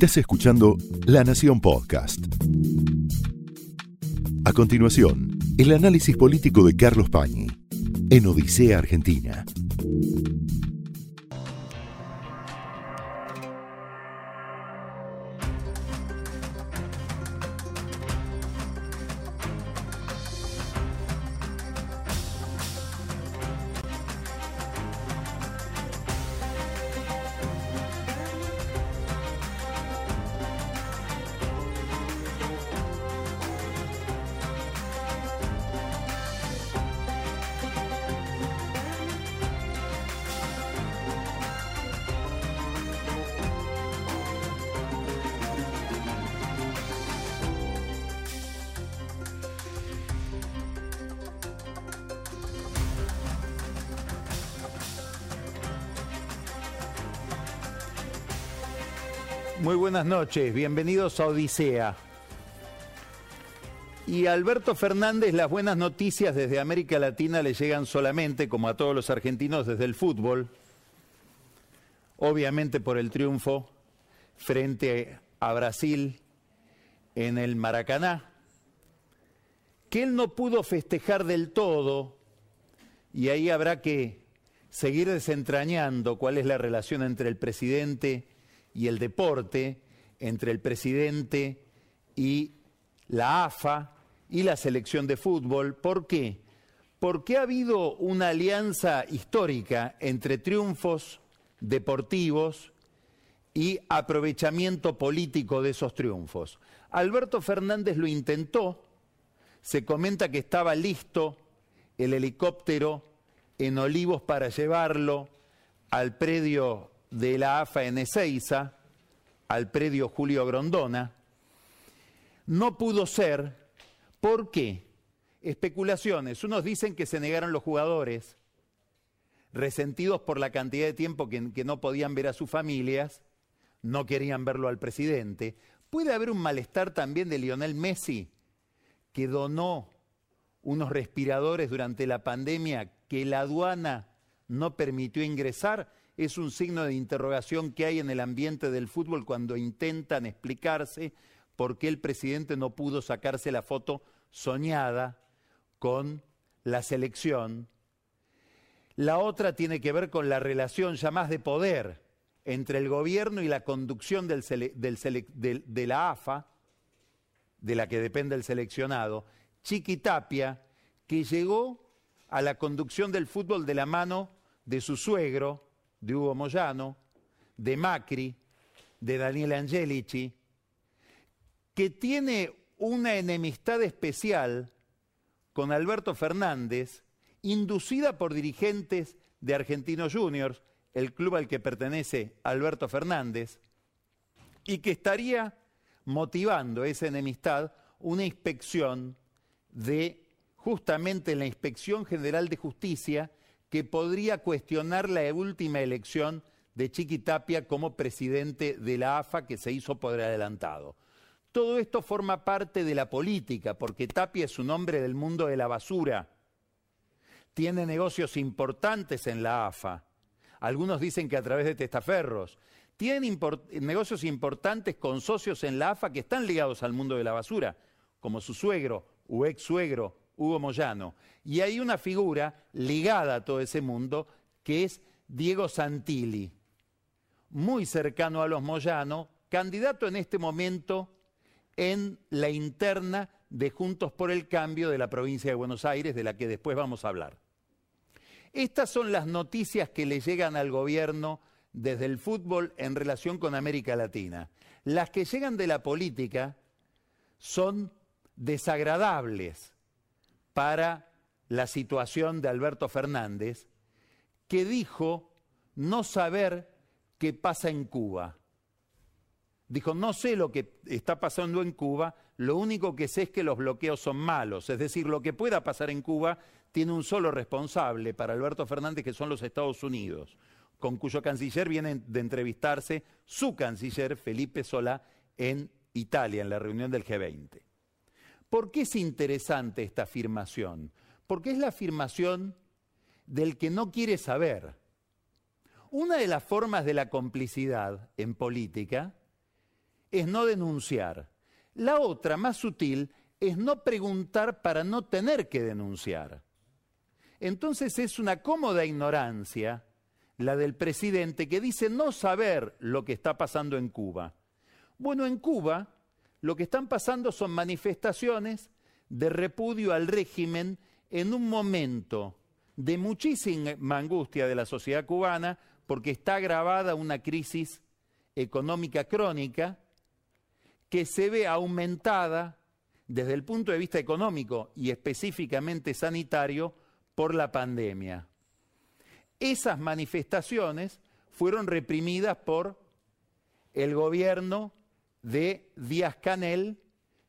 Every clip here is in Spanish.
Estás escuchando La Nación Podcast. A continuación, el análisis político de Carlos Pañi en Odisea Argentina. Noches, bienvenidos a Odisea. Y Alberto Fernández las buenas noticias desde América Latina le llegan solamente, como a todos los argentinos, desde el fútbol, obviamente por el triunfo frente a Brasil en el Maracaná, que él no pudo festejar del todo, y ahí habrá que seguir desentrañando cuál es la relación entre el presidente y el deporte, entre el presidente y la AFA y la selección de fútbol. ¿Por qué? Porque ha habido una alianza histórica entre triunfos deportivos y aprovechamiento político de esos triunfos. Alberto Fernández lo intentó, se comenta que estaba listo el helicóptero en Olivos para llevarlo al predio de la AFA en Ezeiza al predio Julio Grondona. No pudo ser. ¿Por qué? Especulaciones. Unos dicen que se negaron los jugadores, resentidos por la cantidad de tiempo que, que no podían ver a sus familias, no querían verlo al presidente. Puede haber un malestar también de Lionel Messi, que donó unos respiradores durante la pandemia que la aduana no permitió ingresar es un signo de interrogación que hay en el ambiente del fútbol cuando intentan explicarse por qué el presidente no pudo sacarse la foto soñada con la selección. La otra tiene que ver con la relación ya más de poder entre el gobierno y la conducción del de la AFA, de la que depende el seleccionado, Chiqui Tapia, que llegó a la conducción del fútbol de la mano de su suegro, de Hugo Moyano, de Macri, de Daniel Angelici, que tiene una enemistad especial con Alberto Fernández, inducida por dirigentes de Argentinos Juniors, el club al que pertenece Alberto Fernández, y que estaría motivando esa enemistad una inspección de justamente la Inspección General de Justicia que podría cuestionar la última elección de Chiqui Tapia como presidente de la AFA que se hizo por adelantado. Todo esto forma parte de la política, porque Tapia es un hombre del mundo de la basura. Tiene negocios importantes en la AFA. Algunos dicen que a través de testaferros. Tiene negocios importantes con socios en la AFA que están ligados al mundo de la basura, como su suegro o ex suegro Hugo Moyano. Y hay una figura ligada a todo ese mundo que es Diego Santilli, muy cercano a los Moyano, candidato en este momento en la interna de Juntos por el Cambio de la provincia de Buenos Aires, de la que después vamos a hablar. Estas son las noticias que le llegan al gobierno desde el fútbol en relación con América Latina. Las que llegan de la política son desagradables para la situación de Alberto Fernández, que dijo no saber qué pasa en Cuba. Dijo, no sé lo que está pasando en Cuba, lo único que sé es que los bloqueos son malos. Es decir, lo que pueda pasar en Cuba tiene un solo responsable para Alberto Fernández, que son los Estados Unidos, con cuyo canciller viene de entrevistarse su canciller, Felipe Solá, en Italia, en la reunión del G20. ¿Por qué es interesante esta afirmación? Porque es la afirmación del que no quiere saber. Una de las formas de la complicidad en política es no denunciar. La otra, más sutil, es no preguntar para no tener que denunciar. Entonces es una cómoda ignorancia la del presidente que dice no saber lo que está pasando en Cuba. Bueno, en Cuba lo que están pasando son manifestaciones de repudio al régimen en un momento de muchísima angustia de la sociedad cubana porque está agravada una crisis económica crónica que se ve aumentada desde el punto de vista económico y específicamente sanitario por la pandemia. Esas manifestaciones fueron reprimidas por el gobierno de Díaz Canel,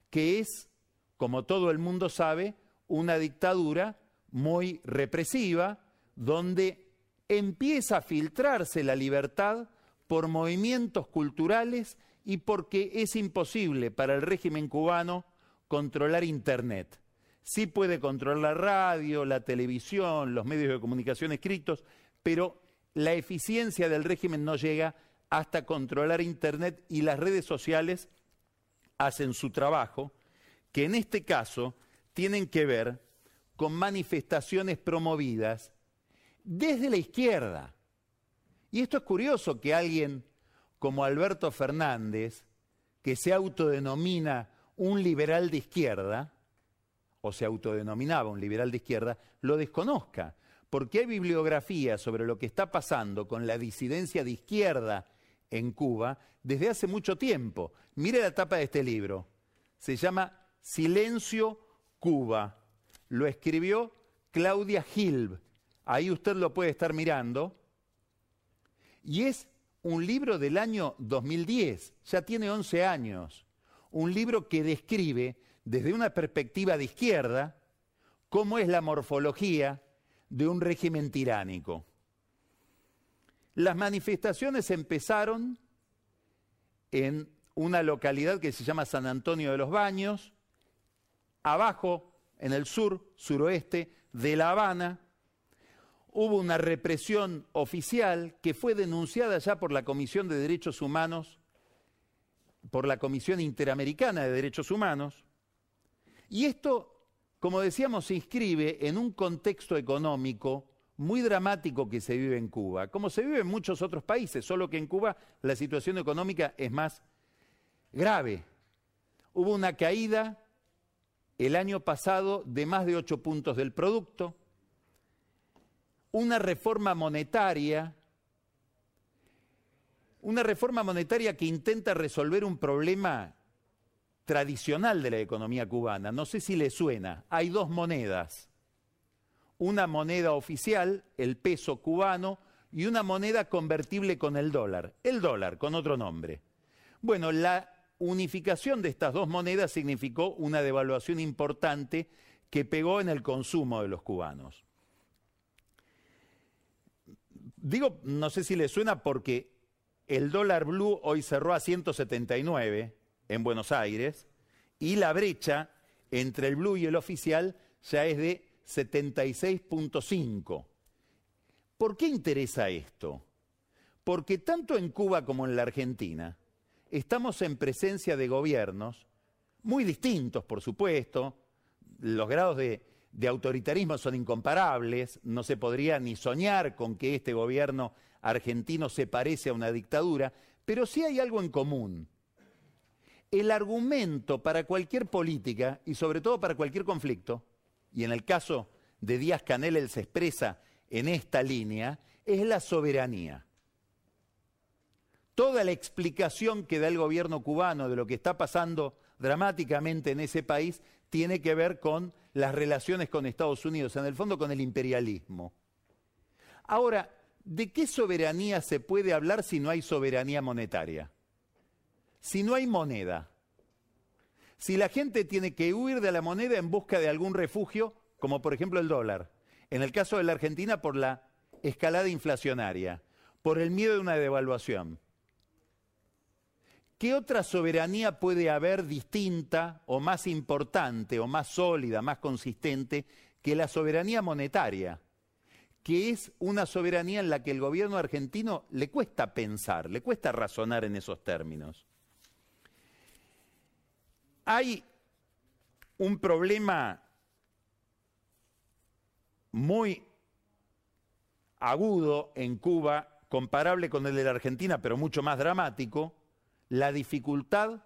que es, como todo el mundo sabe, una dictadura muy represiva, donde empieza a filtrarse la libertad por movimientos culturales y porque es imposible para el régimen cubano controlar Internet. Sí puede controlar la radio, la televisión, los medios de comunicación escritos, pero la eficiencia del régimen no llega hasta controlar Internet y las redes sociales hacen su trabajo, que en este caso tienen que ver con manifestaciones promovidas desde la izquierda. Y esto es curioso que alguien como Alberto Fernández, que se autodenomina un liberal de izquierda, o se autodenominaba un liberal de izquierda, lo desconozca, porque hay bibliografía sobre lo que está pasando con la disidencia de izquierda en Cuba desde hace mucho tiempo. Mire la tapa de este libro. Se llama Silencio Cuba. Lo escribió Claudia Gilb. Ahí usted lo puede estar mirando. Y es un libro del año 2010, ya tiene 11 años. Un libro que describe desde una perspectiva de izquierda cómo es la morfología de un régimen tiránico. Las manifestaciones empezaron en una localidad que se llama San Antonio de los Baños, abajo, en el sur, suroeste de La Habana, hubo una represión oficial que fue denunciada ya por la Comisión de Derechos Humanos, por la Comisión Interamericana de Derechos Humanos, y esto como decíamos, se inscribe en un contexto económico muy dramático que se vive en Cuba, como se vive en muchos otros países, solo que en Cuba la situación económica es más grave. Hubo una caída el año pasado de más de ocho puntos del producto, una reforma monetaria, una reforma monetaria que intenta resolver un problema tradicional de la economía cubana. No sé si le suena. Hay dos monedas. Una moneda oficial, el peso cubano, y una moneda convertible con el dólar. El dólar, con otro nombre. Bueno, la unificación de estas dos monedas significó una devaluación importante que pegó en el consumo de los cubanos. Digo, no sé si le suena porque el dólar blue hoy cerró a 179 en Buenos Aires y la brecha entre el blue y el oficial ya es de 76.5. ¿Por qué interesa esto? Porque tanto en Cuba como en la Argentina estamos en presencia de gobiernos muy distintos, por supuesto, los grados de, autoritarismo son incomparables, no se podría ni soñar con que este gobierno argentino se parece a una dictadura, pero sí hay algo en común el argumento para cualquier política y sobre todo para cualquier conflicto, y en el caso de Díaz Canel él se expresa en esta línea, es la soberanía. Toda la explicación que da el gobierno cubano de lo que está pasando dramáticamente en ese país tiene que ver con las relaciones con Estados Unidos, en el fondo con el imperialismo. Ahora, ¿de qué soberanía se puede hablar si no hay soberanía monetaria? si no hay moneda? Si la gente tiene que huir de la moneda en busca de algún refugio, como por ejemplo el dólar, en el caso de la Argentina por la escalada inflacionaria, por el miedo de una devaluación. ¿Qué otra soberanía puede haber distinta o más importante o más sólida, más consistente que la soberanía monetaria? que es una soberanía en la que el gobierno argentino le cuesta pensar, le cuesta razonar en esos términos. Hay un problema muy agudo en Cuba, comparable con el de la Argentina, pero mucho más dramático, la dificultad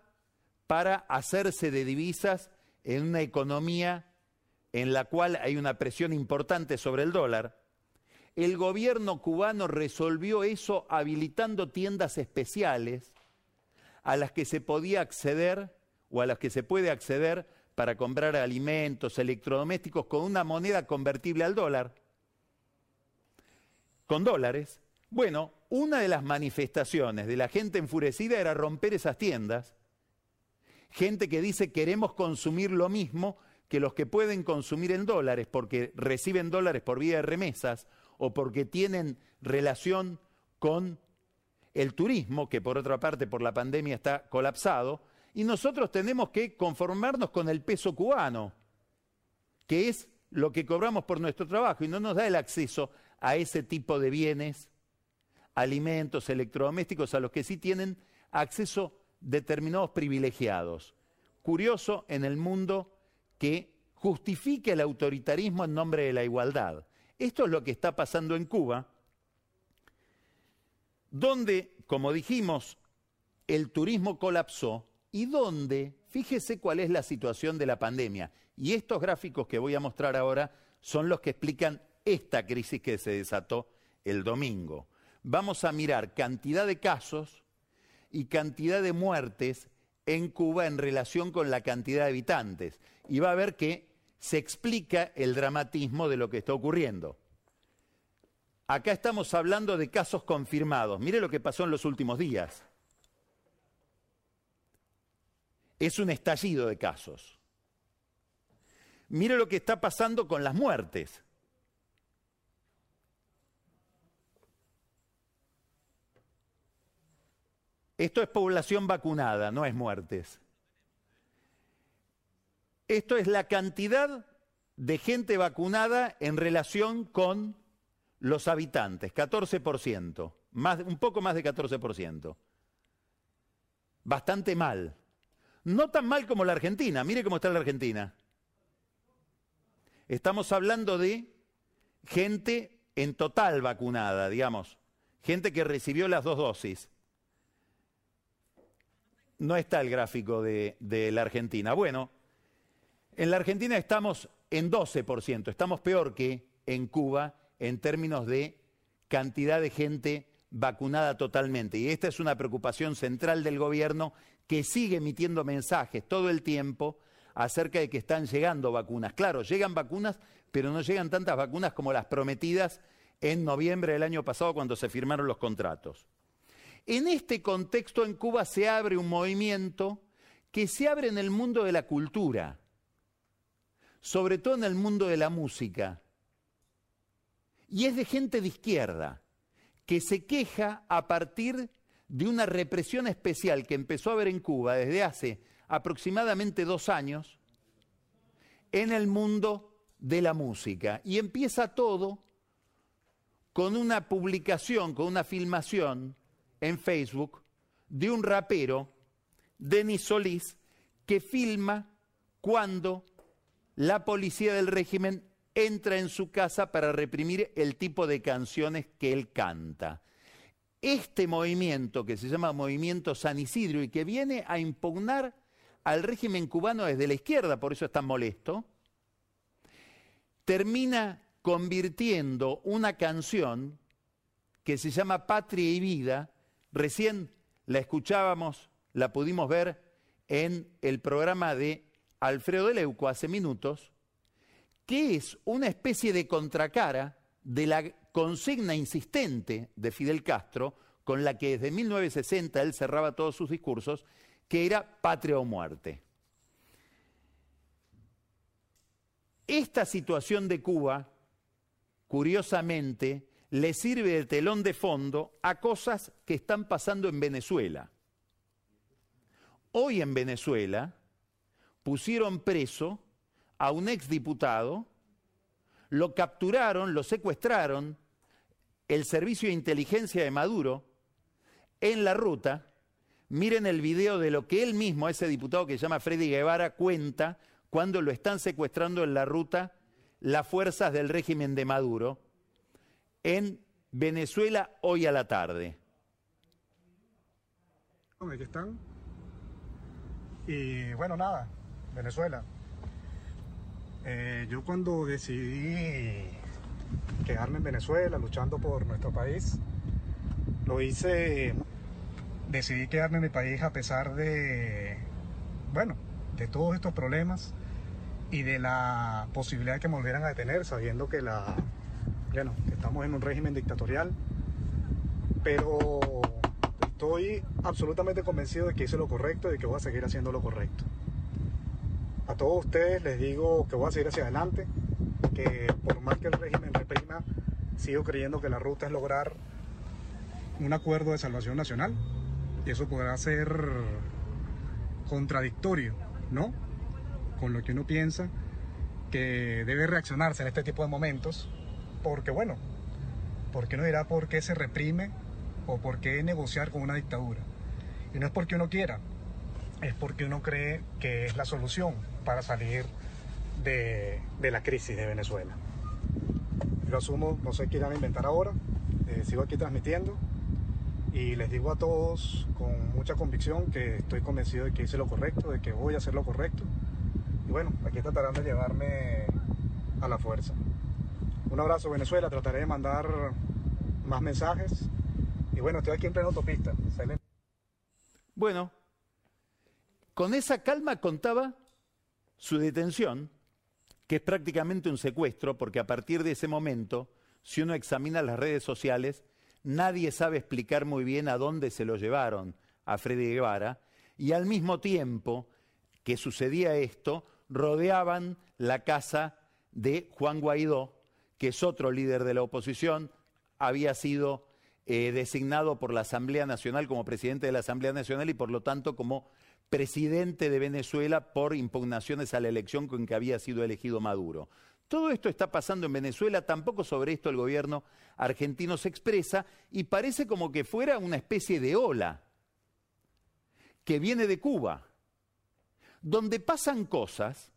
para hacerse de divisas en una economía en la cual hay una presión importante sobre el dólar. El gobierno cubano resolvió eso habilitando tiendas especiales a las que se podía acceder o a las que se puede acceder para comprar alimentos, electrodomésticos con una moneda convertible al dólar, con dólares. Bueno, una de las manifestaciones de la gente enfurecida era romper esas tiendas. Gente que dice queremos consumir lo mismo que los que pueden consumir en dólares porque reciben dólares por vía de remesas o porque tienen relación con el turismo, que por otra parte por la pandemia está colapsado, y nosotros tenemos que conformarnos con el peso cubano, que es lo que cobramos por nuestro trabajo y no nos da el acceso a ese tipo de bienes, alimentos, electrodomésticos, a los que sí tienen acceso determinados privilegiados. Curioso en el mundo que justifique el autoritarismo en nombre de la igualdad. Esto es lo que está pasando en Cuba, donde, como dijimos, el turismo colapsó y donde, fíjese cuál es la situación de la pandemia. Y estos gráficos que voy a mostrar ahora son los que explican esta crisis que se desató el domingo. Vamos a mirar cantidad de casos y cantidad de muertes en Cuba en relación con la cantidad de habitantes. Y va a ver que se explica el dramatismo de lo que está ocurriendo. Acá estamos hablando de casos confirmados. Mire lo que pasó en los últimos días es un estallido de casos. Mire lo que está pasando con las muertes. Esto es población vacunada, no es muertes. Esto es la cantidad de gente vacunada en relación con los habitantes, 14%, más, un poco más de 14%. Bastante mal. No tan mal como la Argentina. Mire cómo está la Argentina. Estamos hablando de gente en total vacunada, digamos. Gente que recibió las dos dosis. No está el gráfico de, de la Argentina. Bueno, en la Argentina estamos en 12%. Estamos peor que en Cuba en términos de cantidad de gente vacunada totalmente. Y esta es una preocupación central del gobierno que sigue emitiendo mensajes todo el tiempo acerca de que están llegando vacunas. Claro, llegan vacunas, pero no llegan tantas vacunas como las prometidas en noviembre del año pasado cuando se firmaron los contratos. En este contexto en Cuba se abre un movimiento que se abre en el mundo de la cultura, sobre todo en el mundo de la música, y es de gente de izquierda que se queja a partir de una represión especial que empezó a haber en Cuba desde hace aproximadamente dos años en el mundo de la música. Y empieza todo con una publicación, con una filmación en Facebook de un rapero, Denis Solís, que filma cuando la policía del régimen entra en su casa para reprimir el tipo de canciones que él canta. Este movimiento, que se llama Movimiento San Isidro y que viene a impugnar al régimen cubano desde la izquierda, por eso es tan molesto, termina convirtiendo una canción que se llama Patria y Vida, recién la escuchábamos, la pudimos ver en el programa de Alfredo de Leuco hace minutos, que es una especie de contracara de la consigna insistente de Fidel Castro, con la que desde 1960 él cerraba todos sus discursos, que era patria o muerte. Esta situación de Cuba, curiosamente, le sirve de telón de fondo a cosas que están pasando en Venezuela. Hoy en Venezuela pusieron preso a un exdiputado, lo capturaron, lo secuestraron, el servicio de inteligencia de Maduro, en la ruta, miren el video de lo que él mismo, ese diputado que se llama Freddy Guevara, cuenta cuando lo están secuestrando en la ruta las fuerzas del régimen de Maduro en Venezuela hoy a la tarde. Aquí están. Y bueno, nada, Venezuela. Eh, yo cuando decidí quedarme en Venezuela luchando por nuestro país, lo hice, decidí quedarme en mi país a pesar de, bueno, de todos estos problemas y de la posibilidad de que me volvieran a detener, sabiendo que la, bueno, que estamos en un régimen dictatorial, pero estoy absolutamente convencido de que hice lo correcto y de que voy a seguir haciendo lo correcto. A todos ustedes les digo que voy a seguir hacia adelante, que por más que el régimen reprima, sigo creyendo que la ruta es lograr un acuerdo de salvación nacional y eso podrá ser contradictorio, ¿no? Con lo que uno piensa que debe reaccionarse en este tipo de momentos, porque bueno, porque uno dirá por qué se reprime o por qué negociar con una dictadura. Y no es porque uno quiera, es porque uno cree que es la solución para salir de, la crisis de Venezuela. Yo asumo, no sé qué irán a inventar ahora, eh, sigo aquí transmitiendo y les digo a todos con mucha convicción que estoy convencido de que hice lo correcto, de que voy a hacer lo correcto. Y bueno, aquí tratarán de llevarme a la fuerza. Un abrazo Venezuela, trataré de mandar más mensajes. Y bueno, estoy aquí en plena autopista. Bueno, con esa calma contaba su detención, que es prácticamente un secuestro, porque a partir de ese momento, si uno examina las redes sociales, nadie sabe explicar muy bien a dónde se lo llevaron a Freddy Guevara, y al mismo tiempo que sucedía esto, rodeaban la casa de Juan Guaidó, que es otro líder de la oposición, había sido eh, designado por la Asamblea Nacional como presidente de la Asamblea Nacional y por lo tanto como presidente de Venezuela por impugnaciones a la elección con que había sido elegido Maduro. Todo esto está pasando en Venezuela, tampoco sobre esto el gobierno argentino se expresa y parece como que fuera una especie de ola que viene de Cuba, donde pasan cosas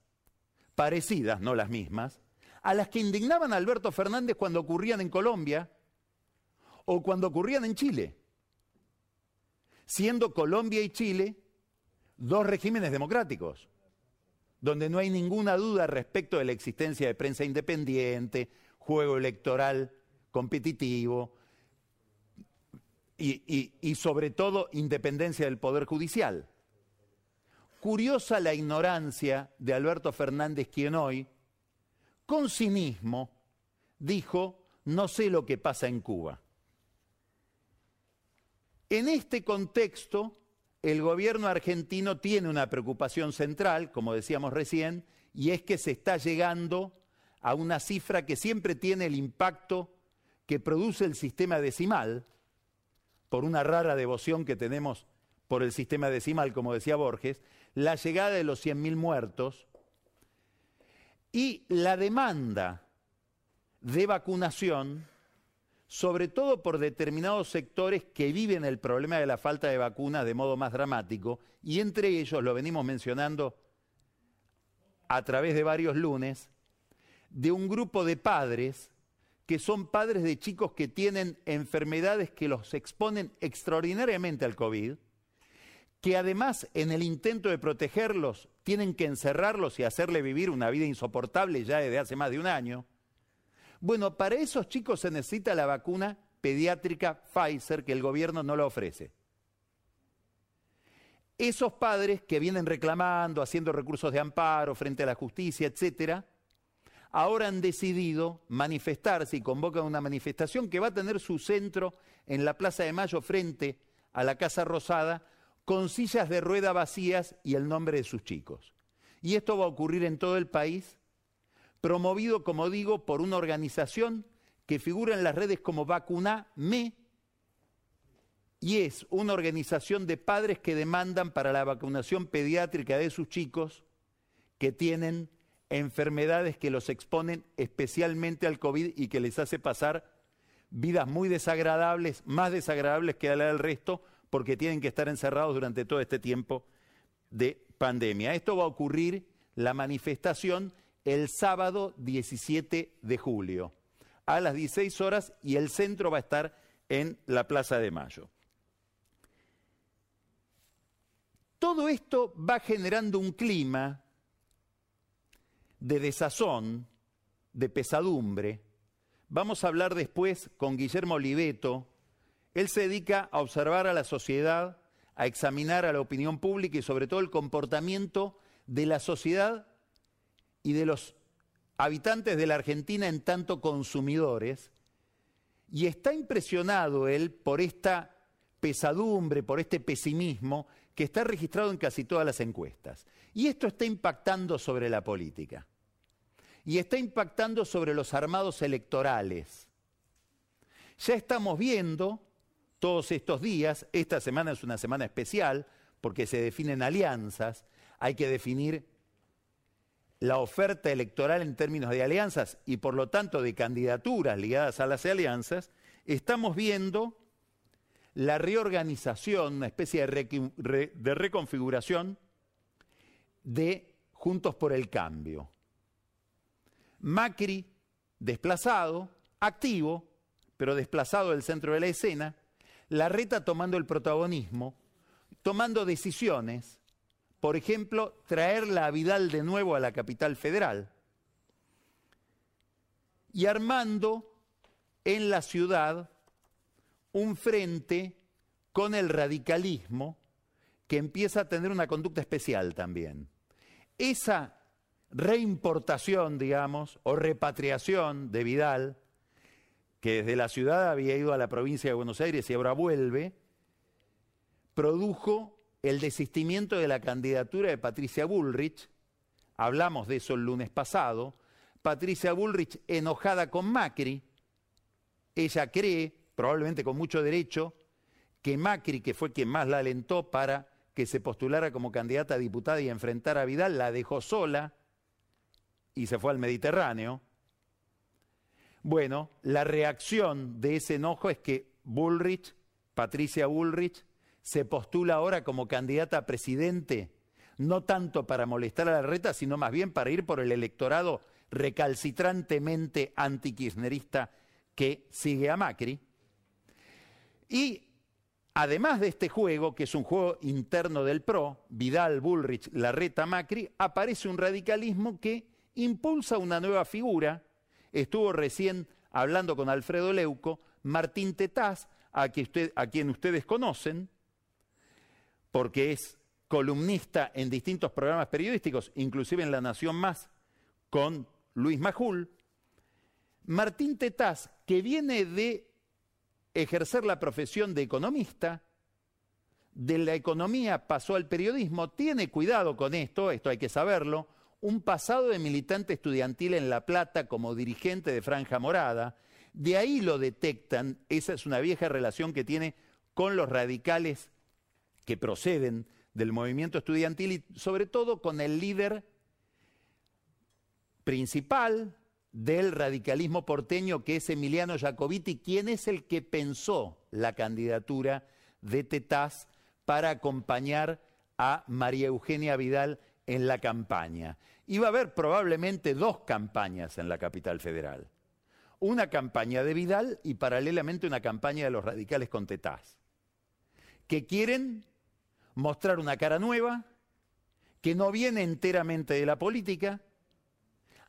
parecidas, no las mismas, a las que indignaban a Alberto Fernández cuando ocurrían en Colombia o cuando ocurrían en Chile, siendo Colombia y Chile dos regímenes democráticos, donde no hay ninguna duda respecto de la existencia de prensa independiente, juego electoral competitivo y, sobre todo independencia del Poder Judicial. Curiosa la ignorancia de Alberto Fernández, quien hoy, con cinismo, dijo, no sé lo que pasa en Cuba. En este contexto, el gobierno argentino tiene una preocupación central, como decíamos recién, y es que se está llegando a una cifra que siempre tiene el impacto que produce el sistema decimal, por una rara devoción que tenemos por el sistema decimal, como decía Borges, la llegada de los 100.000 muertos y la demanda de vacunación sobre todo por determinados sectores que viven el problema de la falta de vacunas de modo más dramático, y entre ellos, lo venimos mencionando a través de varios lunes, de un grupo de padres que son padres de chicos que tienen enfermedades que los exponen extraordinariamente al COVID, que además en el intento de protegerlos tienen que encerrarlos y hacerle vivir una vida insoportable ya desde hace más de un año, bueno, para esos chicos se necesita la vacuna pediátrica Pfizer que el gobierno no la ofrece. Esos padres que vienen reclamando, haciendo recursos de amparo frente a la justicia, etcétera, ahora han decidido manifestarse y convocan una manifestación que va a tener su centro en la Plaza de Mayo frente a la Casa Rosada con sillas de rueda vacías y el nombre de sus chicos. Y esto va a ocurrir en todo el país promovido, como digo, por una organización que figura en las redes como Vacuname y es una organización de padres que demandan para la vacunación pediátrica de sus chicos que tienen enfermedades que los exponen especialmente al COVID y que les hace pasar vidas muy desagradables, más desagradables que la del resto, porque tienen que estar encerrados durante todo este tiempo de pandemia. Esto va a ocurrir la manifestación el sábado 17 de julio a las 16 horas y el centro va a estar en la Plaza de Mayo. Todo esto va generando un clima de desazón, de pesadumbre. Vamos a hablar después con Guillermo Oliveto. Él se dedica a observar a la sociedad, a examinar a la opinión pública y sobre todo el comportamiento de la sociedad y de los habitantes de la Argentina en tanto consumidores. Y está impresionado él por esta pesadumbre, por este pesimismo que está registrado en casi todas las encuestas. Y esto está impactando sobre la política. Y está impactando sobre los armados electorales. Ya estamos viendo todos estos días, esta semana es una semana especial porque se definen alianzas, hay que definir la oferta electoral en términos de alianzas y por lo tanto de candidaturas ligadas a las alianzas, estamos viendo la reorganización, una especie de, reconfiguración de Juntos por el Cambio. Macri desplazado, activo, pero desplazado del centro de la escena, la reta tomando el protagonismo, tomando decisiones, por ejemplo, traerla a Vidal de nuevo a la capital federal y armando en la ciudad un frente con el radicalismo que empieza a tener una conducta especial también. Esa reimportación, digamos, o repatriación de Vidal, que desde la ciudad había ido a la provincia de Buenos Aires y ahora vuelve, produjo el desistimiento de la candidatura de Patricia Bullrich. Hablamos de eso el lunes pasado. Patricia Bullrich enojada con Macri. Ella cree probablemente con mucho derecho, que Macri, que fue quien más la alentó para que se postulara como candidata a diputada y enfrentara a Vidal, la dejó sola y se fue al Mediterráneo. Bueno, la reacción de ese enojo es que Bullrich, Patricia Bullrich, se postula ahora como candidata a presidente, no tanto para molestar a la reta, sino más bien para ir por el electorado recalcitrantemente antikirchnerista que sigue a Macri. Y además de este juego, que es un juego interno del PRO, Vidal, Bullrich, Larreta, Macri, aparece un radicalismo que impulsa una nueva figura. Estuvo recién hablando con Alfredo Leuco, Martín Tetaz, a, quien ustedes conocen, porque es columnista en distintos programas periodísticos, inclusive en La Nación Más, con Luis Majul. Martín Tetaz, que viene de ejercer la profesión de economista, de la economía pasó al periodismo, tiene cuidado con esto, esto hay que saberlo, un pasado de militante estudiantil en La Plata como dirigente de Franja Morada, de ahí lo detectan, esa es una vieja relación que tiene con los radicales que proceden del movimiento estudiantil y sobre todo con el líder principal del radicalismo porteño, que es Emiliano Jacobiti, quien es el que pensó la candidatura de Tetaz para acompañar a María Eugenia Vidal en la campaña. Iba a haber probablemente dos campañas en la capital federal. Una campaña de Vidal y paralelamente una campaña de los radicales con Tetaz, que quieren mostrar una cara nueva, que no viene enteramente de la política,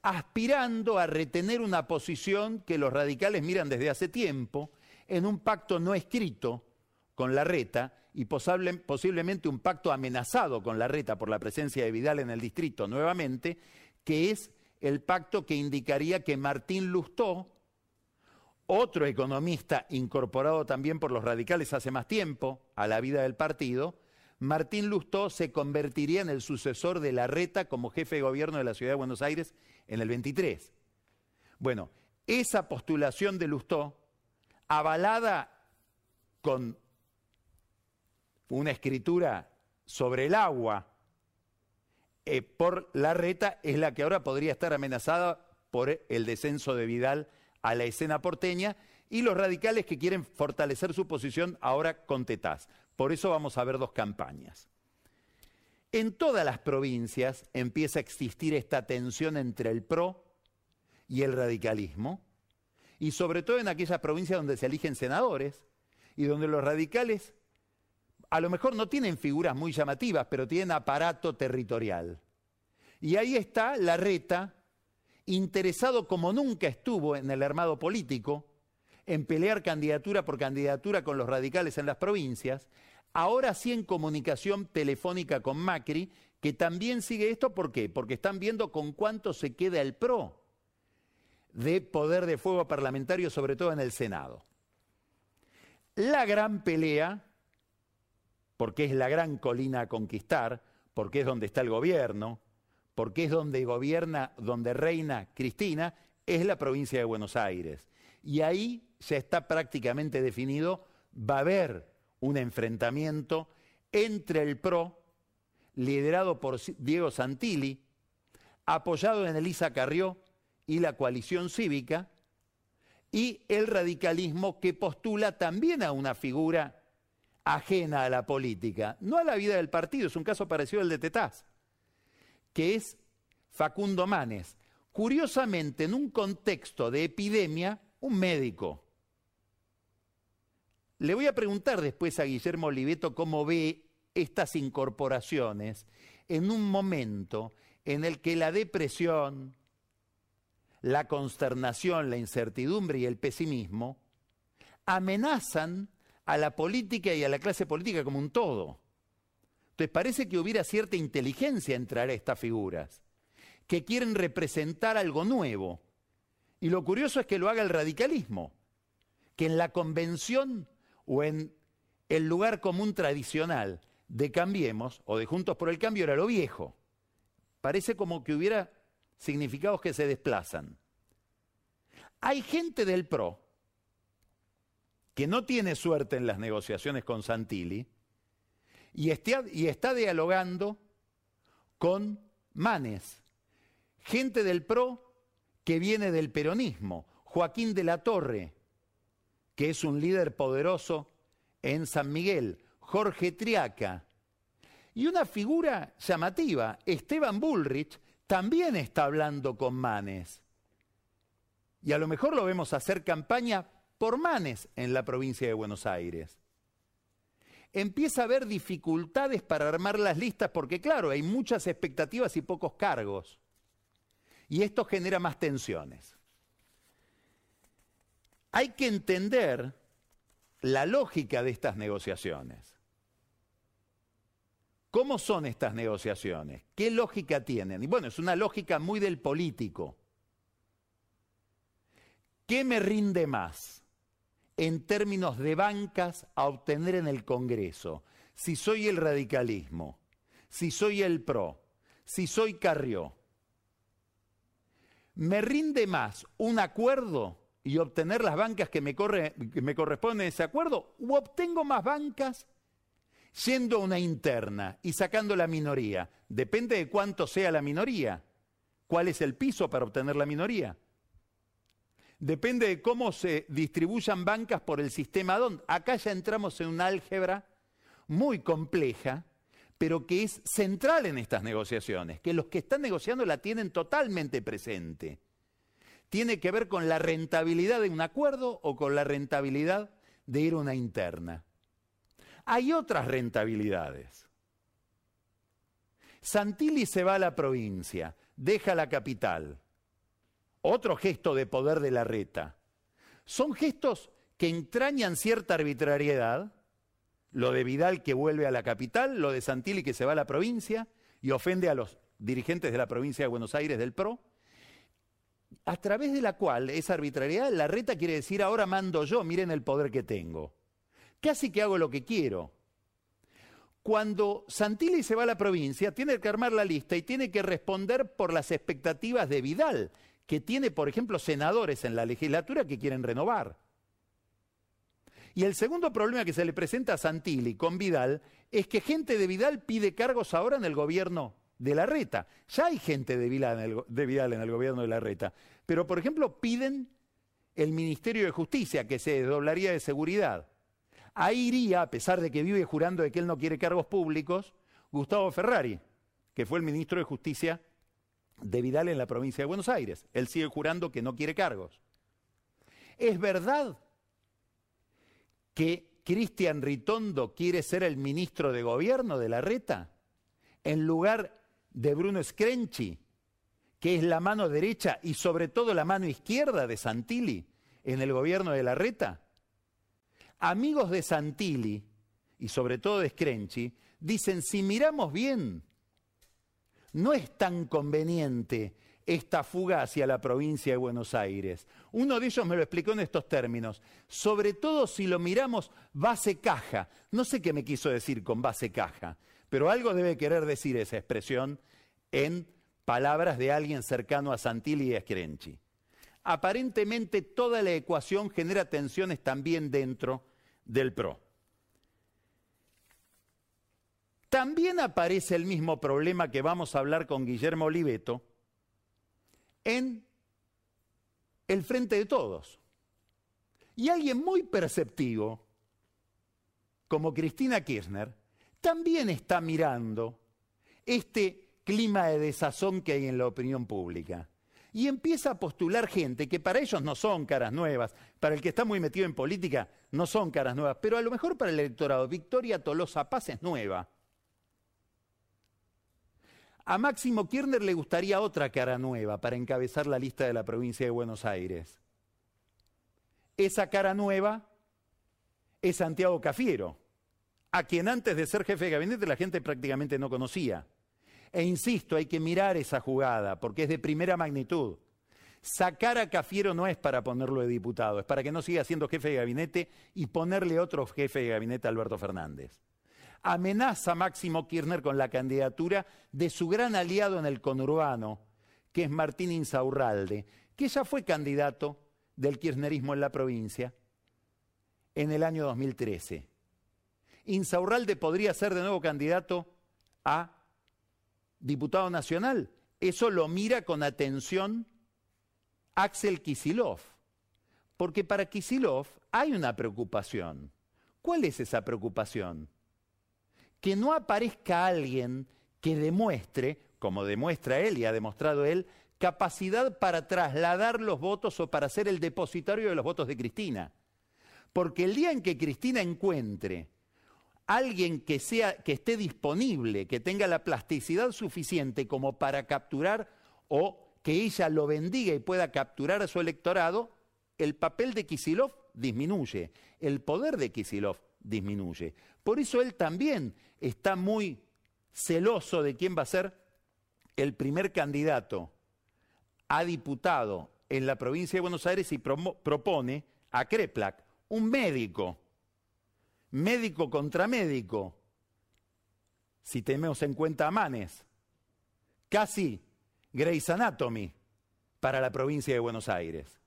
aspirando a retener una posición que los radicales miran desde hace tiempo en un pacto no escrito con la reta y posiblemente un pacto amenazado con la reta por la presencia de Vidal en el distrito nuevamente, que es el pacto que indicaría que Martín Lustó, otro economista incorporado también por los radicales hace más tiempo a la vida del partido, Martín Lustó se convertiría en el sucesor de Larreta como jefe de gobierno de la ciudad de Buenos Aires en el 23. Bueno, esa postulación de Lustó, avalada con una escritura sobre el agua eh, por Larreta, es la que ahora podría estar amenazada por el descenso de Vidal a la escena porteña y los radicales que quieren fortalecer su posición ahora con Tetaz. Por eso vamos a ver dos campañas. En todas las provincias empieza a existir esta tensión entre el PRO y el radicalismo, y sobre todo en aquellas provincias donde se eligen senadores y donde los radicales a lo mejor no tienen figuras muy llamativas, pero tienen aparato territorial. Y ahí está la reta, interesado como nunca estuvo en el armado político, en pelear candidatura por candidatura con los radicales en las provincias, ahora sí en comunicación telefónica con Macri, que también sigue esto, ¿por qué? Porque están viendo con cuánto se queda el PRO de poder de fuego parlamentario, sobre todo en el Senado. La gran pelea, porque es la gran colina a conquistar, porque es donde está el gobierno, porque es donde gobierna, donde reina Cristina, es la provincia de Buenos Aires. Y ahí ya está prácticamente definido, va a haber un enfrentamiento entre el PRO, liderado por Diego Santilli, apoyado en Elisa Carrió y la coalición cívica, y el radicalismo que postula también a una figura ajena a la política, no a la vida del partido, es un caso parecido al de Tetaz, que es Facundo Manes. Curiosamente, en un contexto de epidemia, un médico. Le voy a preguntar después a Guillermo Oliveto cómo ve estas incorporaciones en un momento en el que la depresión, la consternación, la incertidumbre y el pesimismo amenazan a la política y a la clase política como un todo. Entonces parece que hubiera cierta inteligencia entre estas figuras, que quieren representar algo nuevo. Y lo curioso es que lo haga el radicalismo, que en la convención o en el lugar común tradicional de Cambiemos o de Juntos por el Cambio era lo viejo. Parece como que hubiera significados que se desplazan. Hay gente del PRO que no tiene suerte en las negociaciones con Santilli y está, y está dialogando con Manes. Gente del PRO que viene del peronismo. Joaquín de la Torre, que es un líder poderoso en San Miguel. Jorge Triaca. Y una figura llamativa, Esteban Bullrich, también está hablando con Manes. Y a lo mejor lo vemos hacer campaña por Manes en la provincia de Buenos Aires. Empieza a haber dificultades para armar las listas porque, claro, hay muchas expectativas y pocos cargos. Y esto genera más tensiones. Hay que entender la lógica de estas negociaciones. ¿Cómo son estas negociaciones? ¿Qué lógica tienen? Y bueno, es una lógica muy del político. ¿Qué me rinde más en términos de bancas a obtener en el Congreso? Si soy el radicalismo, si soy el PRO, si soy Carrió. ¿Me rinde más un acuerdo y obtener las bancas que me, que me corresponden ese acuerdo? ¿O obtengo más bancas Siendo una interna y sacando la minoría, depende de cuánto sea la minoría. ¿Cuál es el piso para obtener la minoría? Depende de cómo se distribuyan bancas por el sistema. Acá ya entramos en una álgebra muy compleja, pero que es central en estas negociaciones, que los que están negociando la tienen totalmente presente. Tiene que ver con la rentabilidad de un acuerdo o con la rentabilidad de ir a una interna. Hay otras rentabilidades. Santilli se va a la provincia, deja la capital. Otro gesto de poder de la reta. Son gestos que entrañan cierta arbitrariedad, lo de Vidal que vuelve a la capital, lo de Santilli que se va a la provincia y ofende a los dirigentes de la provincia de Buenos Aires del PRO, a través de la cual esa arbitrariedad, la reta quiere decir ahora mando yo, miren el poder que tengo. Casi que hago lo que quiero. Cuando Santilli se va a la provincia, tiene que armar la lista y tiene que responder por las expectativas de Vidal, que tiene, por ejemplo, senadores en la legislatura que quieren renovar. Y el segundo problema que se le presenta a Santilli con Vidal es que gente de Vidal pide cargos ahora en el gobierno de la reta. Ya hay gente de Vidal en el, gobierno de la reta. Pero, por ejemplo, piden el Ministerio de Justicia, que se desdoblaría de seguridad. Ahí iría, a pesar de que vive jurando de que él no quiere cargos públicos, Gustavo Ferrari, que fue el ministro de Justicia de Vidal en la provincia de Buenos Aires. Él sigue jurando que no quiere cargos. ¿Es verdad que Cristian Ritondo quiere ser el ministro de gobierno de la reta en lugar de Bruno Screnchi, que es la mano derecha y sobre todo la mano izquierda de Santilli en el gobierno de la reta? Amigos de Santilli y sobre todo de Screnchi dicen, si miramos bien, no es tan conveniente esta fuga hacia la provincia de Buenos Aires. Uno de ellos me lo explicó en estos términos, sobre todo si lo miramos base caja. No sé qué me quiso decir con base caja, pero algo debe querer decir esa expresión en palabras de alguien cercano a Santilli y a Screnchi. Aparentemente toda la ecuación genera tensiones también dentro del PRO. También aparece el mismo problema que vamos a hablar con Guillermo Oliveto en el frente de todos. Y alguien muy perceptivo, como Cristina Kirchner, también está mirando este clima de desazón que hay en la opinión pública. Y empieza a postular gente que para ellos no son caras nuevas, para el que está muy metido en política no son caras nuevas, pero a lo mejor para el electorado, Victoria Tolosa Paz es nueva. A Máximo Kirchner le gustaría otra cara nueva para encabezar la lista de la provincia de Buenos Aires. Esa cara nueva es Santiago Cafiero, a quien antes de ser jefe de gabinete la gente prácticamente no conocía. E insisto, hay que mirar esa jugada porque es de primera magnitud. Sacar a Cafiero no es para ponerlo de diputado, es para que no siga siendo jefe de gabinete y ponerle otro jefe de gabinete a Alberto Fernández amenaza a Máximo Kirchner con la candidatura de su gran aliado en el conurbano, que es Martín Insaurralde, que ya fue candidato del kirchnerismo en la provincia en el año 2013. Insaurralde podría ser de nuevo candidato a diputado nacional. Eso lo mira con atención Axel Kisilov, porque para Kisilov hay una preocupación. ¿Cuál es esa preocupación? que no aparezca alguien que demuestre, como demuestra él y ha demostrado él, capacidad para trasladar los votos o para ser el depositario de los votos de Cristina. Porque el día en que Cristina encuentre alguien que, sea, que esté disponible, que tenga la plasticidad suficiente como para capturar o que ella lo bendiga y pueda capturar a su electorado, el papel de Kisilov disminuye, el poder de Kisilov disminuye. Por eso él también está muy celoso de quién va a ser el primer candidato a diputado en la provincia de Buenos Aires y propone a Kreplak, un médico, médico contra médico, si tenemos en cuenta a Manes, casi Grey's Anatomy para la provincia de Buenos Aires.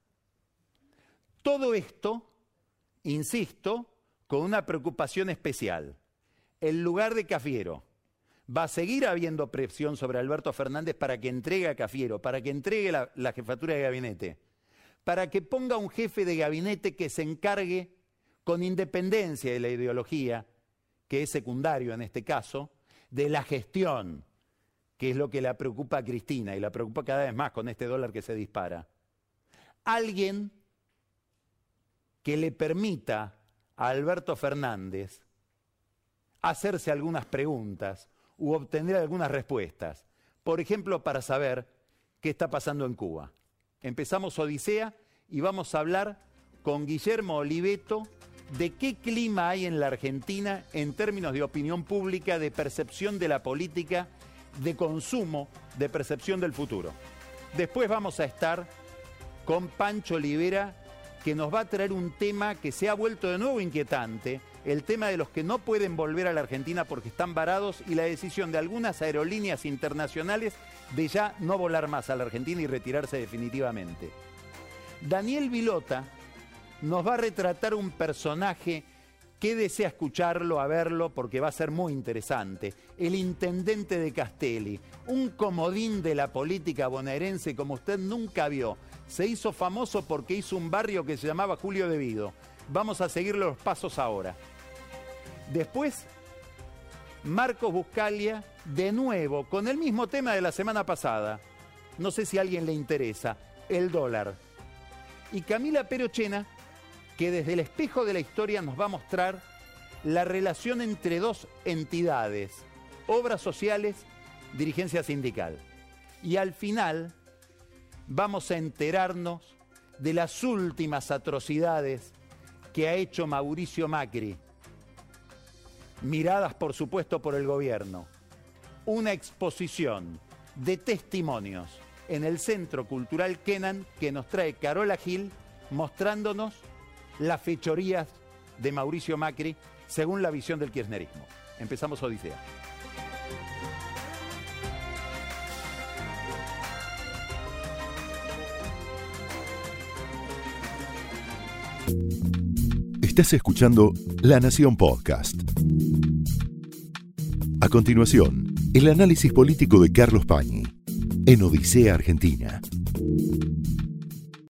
Todo esto, insisto, con una preocupación especial el lugar de Cafiero. Va a seguir habiendo presión sobre Alberto Fernández para que entregue a Cafiero, para que entregue la, la jefatura de gabinete, para que ponga un jefe de gabinete que se encargue con independencia de la ideología, que es secundario en este caso, de la gestión, que es lo que la preocupa a Cristina y la preocupa cada vez más con este dólar que se dispara. Alguien que le permita a Alberto Fernández hacerse algunas preguntas u obtener algunas respuestas. Por ejemplo, para saber qué está pasando en Cuba. Empezamos Odisea y vamos a hablar con Guillermo Oliveto de qué clima hay en la Argentina en términos de opinión pública, de percepción de la política, de consumo, de percepción del futuro. Después vamos a estar con Pancho Olivera, que nos va a traer un tema que se ha vuelto de nuevo inquietante, el tema de los que no pueden volver a la Argentina porque están varados y la decisión de algunas aerolíneas internacionales de ya no volar más a la Argentina y retirarse definitivamente. Daniel Vilota nos va a retratar un personaje que desea escucharlo, a verlo, porque va a ser muy interesante. El intendente de Castelli, un comodín de la política bonaerense como usted nunca vio. Se hizo famoso porque hizo un barrio que se llamaba Julio Devido. Vamos a seguir los pasos ahora. Después, Marcos Buscalia, de nuevo, con el mismo tema de la semana pasada. No sé si a alguien le interesa, el dólar. Y Camila Perochena, que desde el espejo de la historia nos va a mostrar la relación entre dos entidades, obras sociales, dirigencia sindical. Y al final vamos a enterarnos de las últimas atrocidades que ha hecho Mauricio Macri, miradas por supuesto por el gobierno. Una exposición de testimonios en el Centro Cultural Kenan que nos trae Carola Gil mostrándonos las fechorías de Mauricio Macri según la visión del kirchnerismo. Empezamos Odisea. Estás escuchando La Nación Podcast. A continuación, el análisis político de Carlos Pañi en Odisea Argentina.